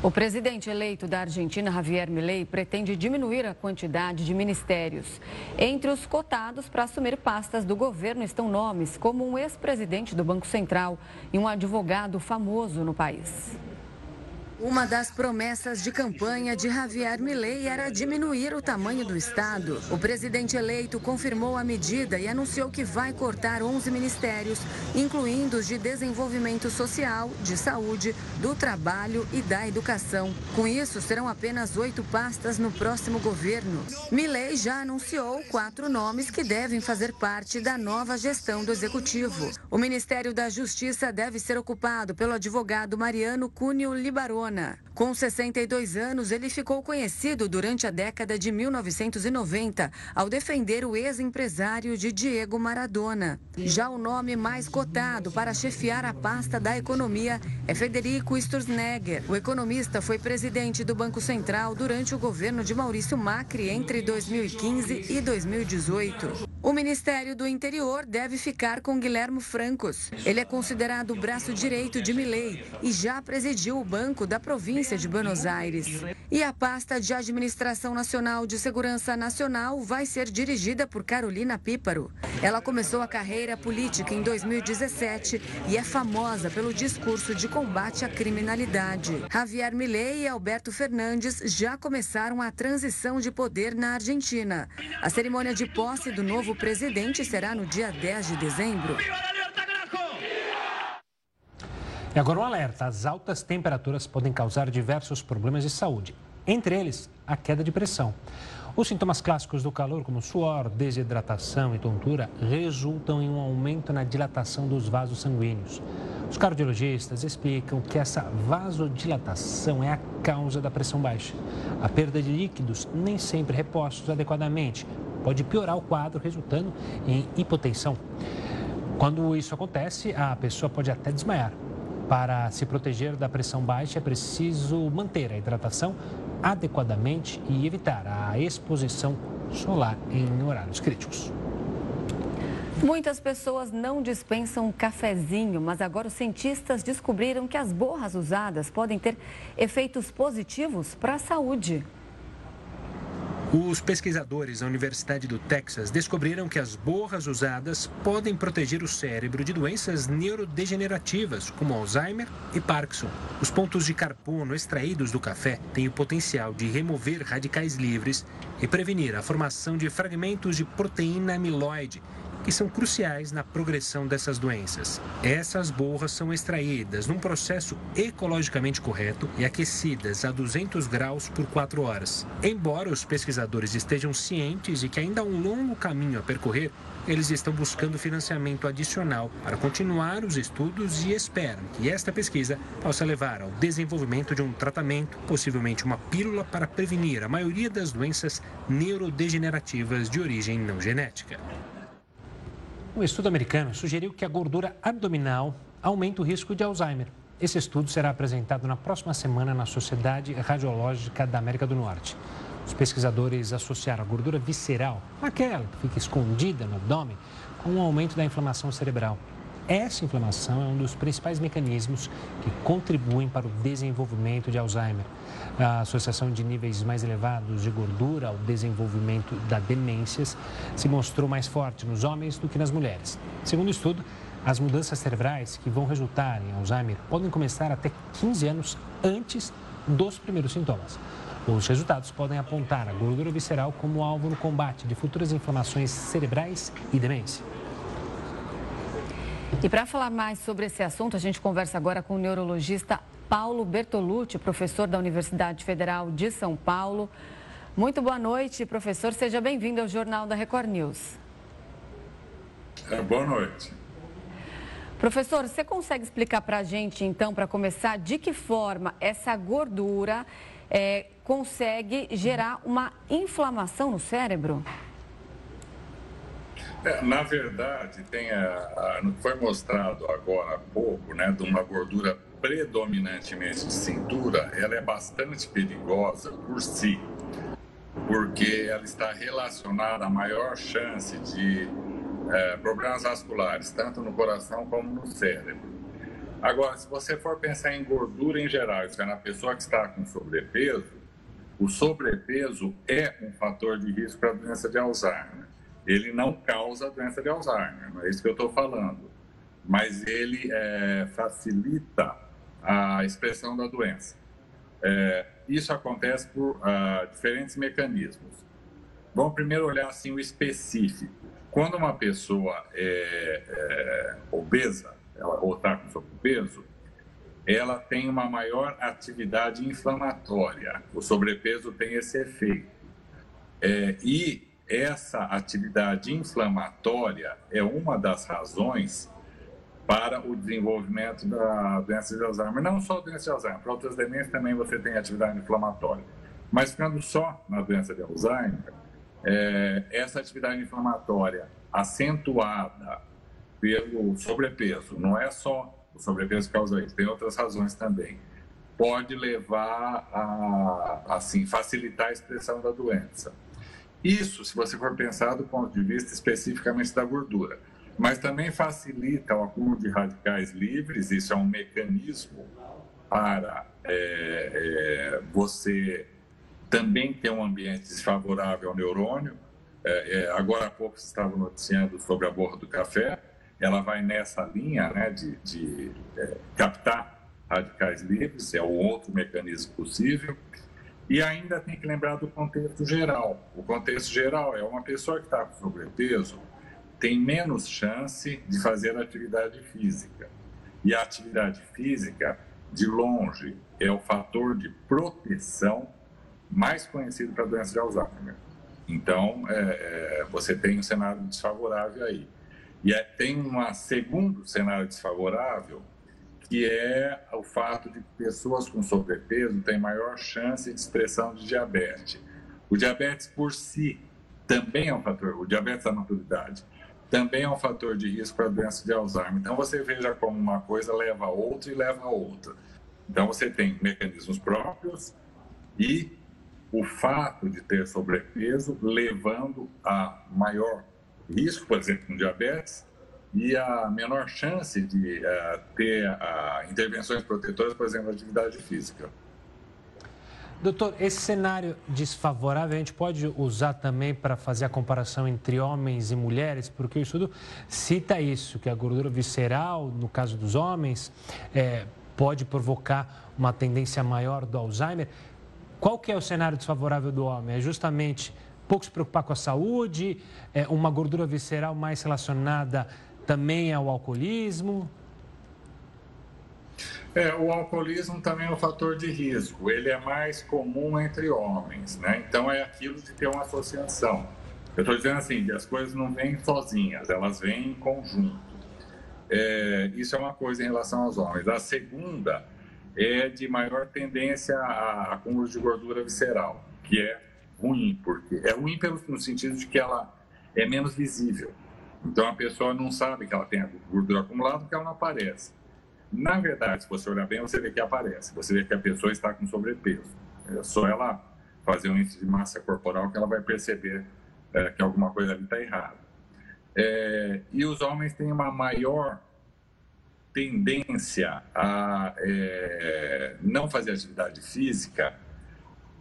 O presidente eleito da Argentina, Javier Milei, pretende diminuir a quantidade de ministérios. Entre os cotados para assumir pastas do governo estão nomes como um ex-presidente do Banco Central e um advogado famoso no país. Uma das promessas de campanha de Javier Milei era diminuir o tamanho do Estado. O presidente eleito confirmou a medida e anunciou que vai cortar 11 ministérios, incluindo os de desenvolvimento social, de saúde, do trabalho e da educação. Com isso, serão apenas oito pastas no próximo governo. Milei já anunciou quatro nomes que devem fazer parte da nova gestão do executivo. O Ministério da Justiça deve ser ocupado pelo advogado Mariano Cunho Libarone com 62 anos, ele ficou conhecido durante a década de 1990 ao defender o ex-empresário de Diego Maradona. Já o nome mais cotado para chefiar a pasta da economia é Federico Sturzenegger. O economista foi presidente do Banco Central durante o governo de Maurício Macri entre 2015 e 2018. O Ministério do Interior deve ficar com Guilherme Francos. Ele é considerado o braço direito de Milei e já presidiu o Banco da província de Buenos Aires. E a pasta de Administração Nacional de Segurança Nacional vai ser dirigida por Carolina Píparo. Ela começou a carreira política em 2017 e é famosa pelo discurso de combate à criminalidade. Javier Milei e Alberto Fernandes já começaram a transição de poder na Argentina. A cerimônia de posse do novo novo presidente será no dia 10 de dezembro. E agora um alerta: as altas temperaturas podem causar diversos problemas de saúde, entre eles a queda de pressão. Os sintomas clássicos do calor, como suor, desidratação e tontura, resultam em um aumento na dilatação dos vasos sanguíneos. Os cardiologistas explicam que essa vasodilatação é a causa da pressão baixa. A perda de líquidos nem sempre repostos adequadamente pode piorar o quadro, resultando em hipotensão. Quando isso acontece, a pessoa pode até desmaiar. Para se proteger da pressão baixa, é preciso manter a hidratação adequadamente e evitar a exposição solar em horários críticos. Muitas pessoas não dispensam cafezinho, mas agora os cientistas descobriram que as borras usadas podem ter efeitos positivos para a saúde. Os pesquisadores da Universidade do Texas descobriram que as borras usadas podem proteger o cérebro de doenças neurodegenerativas, como Alzheimer e Parkinson. Os pontos de carbono extraídos do café têm o potencial de remover radicais livres e prevenir a formação de fragmentos de proteína amiloide, que são cruciais na progressão dessas doenças. Essas borras são extraídas num processo ecologicamente correto e aquecidas a 200 graus por 4 horas. Embora os pesquisadores estejam cientes de que ainda há um longo caminho a percorrer, eles estão buscando financiamento adicional para continuar os estudos e esperam que esta pesquisa possa levar ao desenvolvimento de um tratamento, possivelmente uma pílula para prevenir a maioria das doenças neurodegenerativas de origem não genética. Um estudo americano sugeriu que a gordura abdominal aumenta o risco de Alzheimer. Esse estudo será apresentado na próxima semana na Sociedade Radiológica da América do Norte. Os pesquisadores associaram a gordura visceral, aquela que fica escondida no abdômen, com um aumento da inflamação cerebral. Essa inflamação é um dos principais mecanismos que contribuem para o desenvolvimento de Alzheimer. A associação de níveis mais elevados de gordura ao desenvolvimento da demências se mostrou mais forte nos homens do que nas mulheres. Segundo o estudo, as mudanças cerebrais que vão resultar em Alzheimer podem começar até 15 anos antes dos primeiros sintomas. Os resultados podem apontar a gordura visceral como alvo no combate de futuras inflamações cerebrais e demência. E para falar mais sobre esse assunto, a gente conversa agora com o neurologista Paulo Bertolucci, professor da Universidade Federal de São Paulo. Muito boa noite, professor. Seja bem-vindo ao Jornal da Record News. É, boa noite. Professor, você consegue explicar para a gente, então, para começar, de que forma essa gordura é, consegue gerar uma inflamação no cérebro? É, na verdade, tem a, a, foi mostrado agora há pouco, né, de uma gordura predominantemente de cintura, ela é bastante perigosa por si, porque ela está relacionada à maior chance de é, problemas vasculares, tanto no coração como no cérebro. Agora, se você for pensar em gordura em geral, isso é na pessoa que está com sobrepeso, o sobrepeso é um fator de risco para a doença de Alzheimer ele não causa a doença de Alzheimer, não é isso que eu estou falando. Mas ele é, facilita a expressão da doença. É, isso acontece por uh, diferentes mecanismos. Vamos primeiro olhar assim o específico. Quando uma pessoa é, é obesa, ela, ou está com sobrepeso, ela tem uma maior atividade inflamatória. O sobrepeso tem esse efeito. É, e essa atividade inflamatória é uma das razões para o desenvolvimento da doença de Alzheimer. Não só a doença de Alzheimer, para outras demências também você tem atividade inflamatória. Mas ficando só na doença de Alzheimer, é, essa atividade inflamatória acentuada pelo sobrepeso, não é só o sobrepeso que causa isso, tem outras razões também, pode levar a, assim, facilitar a expressão da doença. Isso, se você for pensar do ponto de vista especificamente da gordura. Mas também facilita o acúmulo de radicais livres, isso é um mecanismo para é, é, você também ter um ambiente desfavorável ao neurônio. É, é agora há pouco você estava noticiando sobre a borra do café, ela vai nessa linha né, de, de é, captar radicais livres, é o outro mecanismo possível. E ainda tem que lembrar do contexto geral. O contexto geral é uma pessoa que está com sobrepeso tem menos chance de fazer atividade física. E a atividade física, de longe, é o fator de proteção mais conhecido para a doença de Alzheimer. Então, é, é, você tem um cenário desfavorável aí. E é, tem um segundo cenário desfavorável, que é o fato de que pessoas com sobrepeso têm maior chance de expressão de diabetes. O diabetes por si também é um fator, o diabetes da maturidade também é um fator de risco para a doença de Alzheimer. Então você veja como uma coisa leva a outra e leva a outra. Então você tem mecanismos próprios e o fato de ter sobrepeso levando a maior risco, por exemplo, com diabetes, e a menor chance de uh, ter uh, intervenções protetoras, por exemplo, atividade física. Doutor, esse cenário desfavorável a gente pode usar também para fazer a comparação entre homens e mulheres, porque o estudo cita isso, que a gordura visceral, no caso dos homens, é, pode provocar uma tendência maior do Alzheimer. Qual que é o cenário desfavorável do homem? É justamente pouco se preocupar com a saúde, é uma gordura visceral mais relacionada também ao alcoolismo? É, o alcoolismo também é um fator de risco. Ele é mais comum entre homens, né? Então é aquilo de ter uma associação. Eu estou dizendo assim, as coisas não vêm sozinhas, elas vêm em conjunto. É, isso é uma coisa em relação aos homens. A segunda é de maior tendência a acúmulo de gordura visceral, que é ruim, porque é ruim pelo, no sentido de que ela é menos visível. Então a pessoa não sabe que ela tem a gordura acumulada porque ela não aparece. Na verdade, se você olhar bem, você vê que aparece. Você vê que a pessoa está com sobrepeso. É só ela fazer um índice de massa corporal que ela vai perceber é, que alguma coisa ali está errada. É, e os homens têm uma maior tendência a é, não fazer atividade física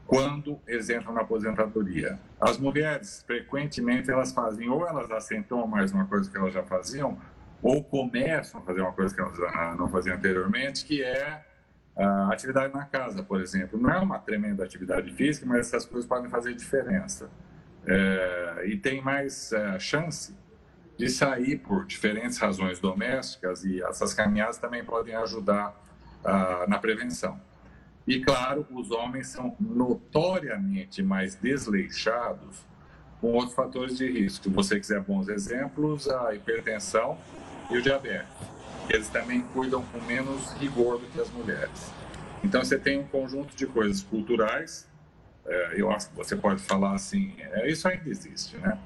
quando eles entram na aposentadoria. As mulheres, frequentemente, elas fazem ou elas acentuam mais uma coisa que elas já faziam, ou começam a fazer uma coisa que elas não faziam anteriormente, que é a atividade na casa, por exemplo. Não é uma tremenda atividade física, mas essas coisas podem fazer diferença. É, e tem mais é, chance de sair por diferentes razões domésticas e essas caminhadas também podem ajudar ah, na prevenção. E, claro, os homens são notoriamente mais desleixados com outros fatores de risco. Se você quiser bons exemplos, a hipertensão e o diabetes. Eles também cuidam com menos rigor do que as mulheres. Então, você tem um conjunto de coisas culturais. É, eu acho que você pode falar assim, é, isso ainda existe, né?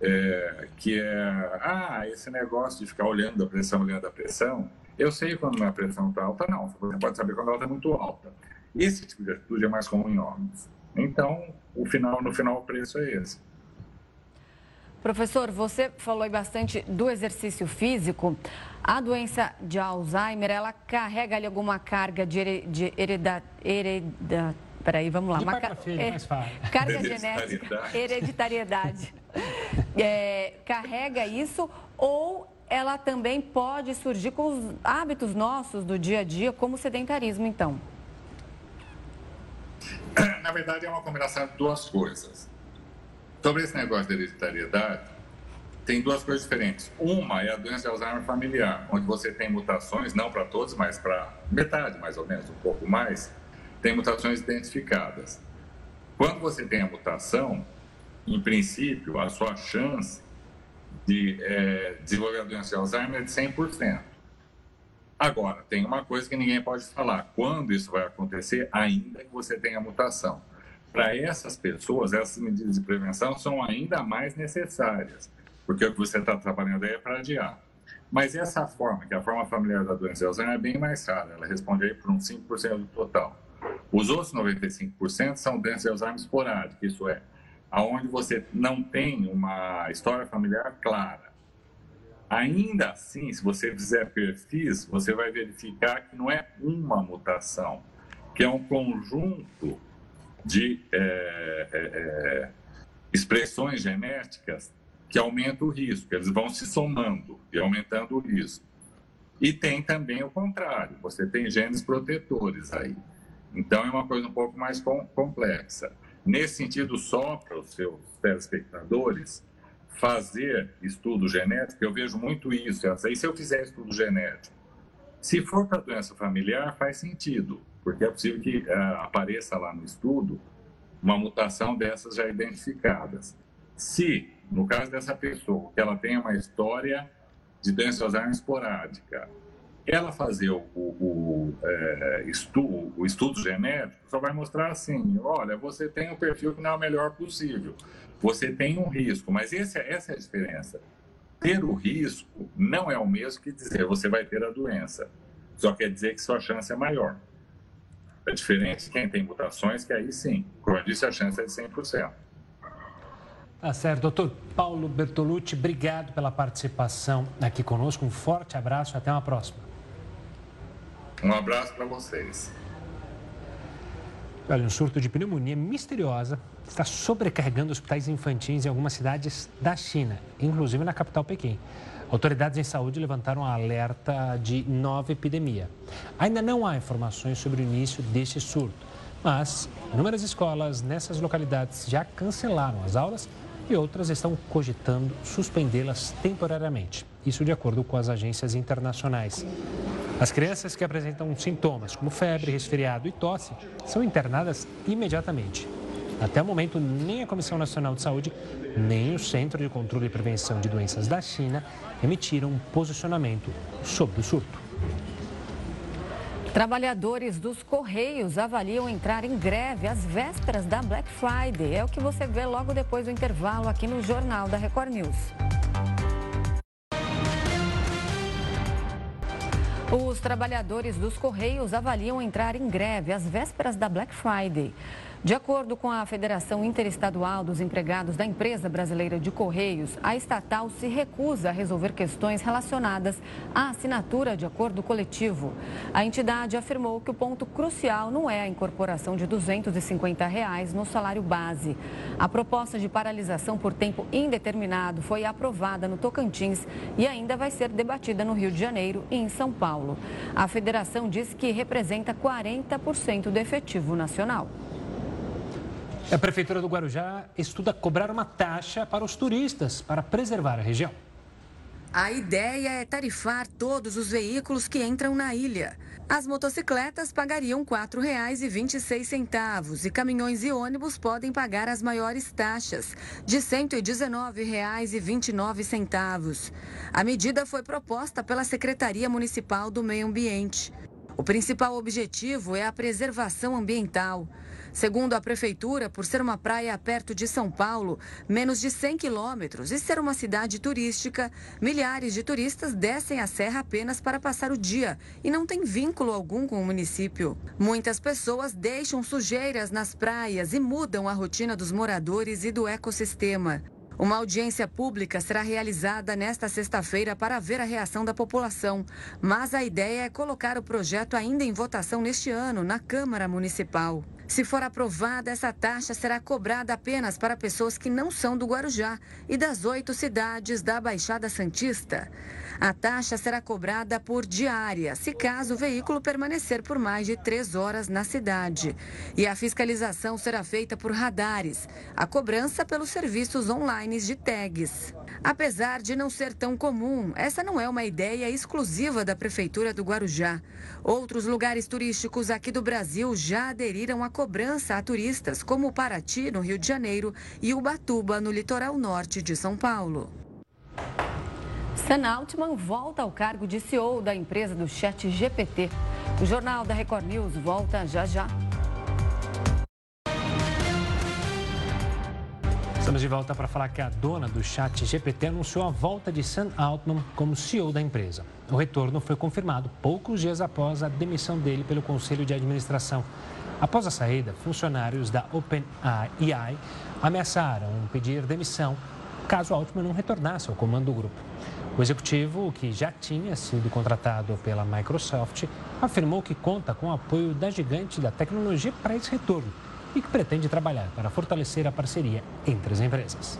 É, que é, ah, esse negócio de ficar olhando a pressão, olhando a pressão, eu sei quando a pressão está alta, não. Você pode saber quando ela está muito alta. Esse tipo de atitude é mais comum em homens. Então, o final, no final, o preço é esse. Professor, você falou bastante do exercício físico. A doença de Alzheimer, ela carrega ali alguma carga de, de hereda, hereda, peraí, vamos lá. Uma, é, mais carga genética, hereditariedade. é, carrega isso ou ela também pode surgir com os hábitos nossos do dia a dia, como o sedentarismo, então? Na verdade, é uma combinação de duas coisas. Sobre esse negócio de hereditariedade, tem duas coisas diferentes. Uma é a doença de Alzheimer familiar, onde você tem mutações, não para todos, mas para metade, mais ou menos, um pouco mais, tem mutações identificadas. Quando você tem a mutação, em princípio, a sua chance de é, desenvolver a doença de Alzheimer é de 100%. Agora, tem uma coisa que ninguém pode falar: quando isso vai acontecer, ainda que você tenha mutação. Para essas pessoas, essas medidas de prevenção são ainda mais necessárias, porque o que você está trabalhando aí é para adiar. Mas essa forma, que é a forma familiar da doença de Alzheimer, é bem mais rara, ela responde aí por uns 5% do total. Os outros 95% são doenças de Alzheimer esporádicas, isso é, aonde você não tem uma história familiar clara. Ainda assim, se você fizer perfis, você vai verificar que não é uma mutação, que é um conjunto de é, é, expressões genéticas que aumentam o risco. Eles vão se somando e aumentando o risco. E tem também o contrário, você tem genes protetores aí. Então é uma coisa um pouco mais com, complexa. Nesse sentido, só para os seus telespectadores, fazer estudo genético, eu vejo muito isso. E se eu fizer estudo genético? Se for para doença familiar, faz sentido, porque é possível que uh, apareça lá no estudo uma mutação dessas já identificadas. Se, no caso dessa pessoa, que ela tenha uma história de doença Alzheimer esporádica, ela fazer o, o, o, é, estudo, o estudo genético só vai mostrar assim, olha, você tem o perfil que não é o melhor possível você tem um risco, mas esse, essa é a diferença. Ter o risco não é o mesmo que dizer você vai ter a doença. Só quer dizer que sua chance é maior. É diferente quem tem mutações, que aí sim, como eu disse, a chance é de 100%. Tá certo. Doutor Paulo Bertolucci, obrigado pela participação aqui conosco. Um forte abraço e até uma próxima. Um abraço para vocês. Olha, um surto de pneumonia misteriosa está sobrecarregando hospitais infantis em algumas cidades da China, inclusive na capital Pequim. Autoridades em saúde levantaram alerta de nova epidemia. Ainda não há informações sobre o início deste surto, mas inúmeras escolas nessas localidades já cancelaram as aulas e outras estão cogitando suspendê-las temporariamente. Isso de acordo com as agências internacionais. As crianças que apresentam sintomas como febre, resfriado e tosse são internadas imediatamente. Até o momento, nem a Comissão Nacional de Saúde, nem o Centro de Controle e Prevenção de Doenças da China emitiram um posicionamento sobre o surto. Trabalhadores dos Correios avaliam entrar em greve às vésperas da Black Friday. É o que você vê logo depois do intervalo aqui no Jornal da Record News. Os trabalhadores dos Correios avaliam entrar em greve às vésperas da Black Friday. De acordo com a Federação Interestadual dos Empregados da Empresa Brasileira de Correios, a estatal se recusa a resolver questões relacionadas à assinatura de acordo coletivo. A entidade afirmou que o ponto crucial não é a incorporação de 250 reais no salário base. A proposta de paralisação por tempo indeterminado foi aprovada no Tocantins e ainda vai ser debatida no Rio de Janeiro e em São Paulo. A federação diz que representa 40% do efetivo nacional. A Prefeitura do Guarujá estuda cobrar uma taxa para os turistas para preservar a região. A ideia é tarifar todos os veículos que entram na ilha. As motocicletas pagariam R$ 4,26 e caminhões e ônibus podem pagar as maiores taxas, de R$ 119,29. A medida foi proposta pela Secretaria Municipal do Meio Ambiente. O principal objetivo é a preservação ambiental. Segundo a prefeitura, por ser uma praia perto de São Paulo, menos de 100 quilômetros, e ser uma cidade turística, milhares de turistas descem a serra apenas para passar o dia e não tem vínculo algum com o município. Muitas pessoas deixam sujeiras nas praias e mudam a rotina dos moradores e do ecossistema. Uma audiência pública será realizada nesta sexta-feira para ver a reação da população, mas a ideia é colocar o projeto ainda em votação neste ano na Câmara Municipal. Se for aprovada, essa taxa será cobrada apenas para pessoas que não são do Guarujá e das oito cidades da Baixada Santista. A taxa será cobrada por diária, se caso o veículo permanecer por mais de três horas na cidade. E a fiscalização será feita por radares, a cobrança pelos serviços online de tags. Apesar de não ser tão comum, essa não é uma ideia exclusiva da Prefeitura do Guarujá. Outros lugares turísticos aqui do Brasil já aderiram à cobrança a turistas, como Paraty, no Rio de Janeiro, e Ubatuba, no litoral norte de São Paulo. Sam Altman volta ao cargo de CEO da empresa do Chat GPT. O Jornal da Record News volta já já. Estamos de volta para falar que a dona do chat GPT anunciou a volta de Sam Altman como CEO da empresa. O retorno foi confirmado poucos dias após a demissão dele pelo conselho de administração. Após a saída, funcionários da OpenAI ameaçaram pedir demissão caso Altman não retornasse ao comando do grupo. O executivo, que já tinha sido contratado pela Microsoft, afirmou que conta com o apoio da gigante da tecnologia para esse retorno e que pretende trabalhar para fortalecer a parceria entre as empresas.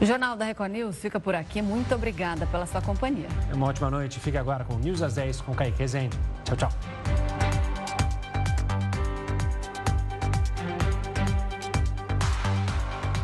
O Jornal da Record News fica por aqui. Muito obrigada pela sua companhia. Uma ótima noite. Fique agora com News às 10 com Kaique Rezende. Tchau, tchau.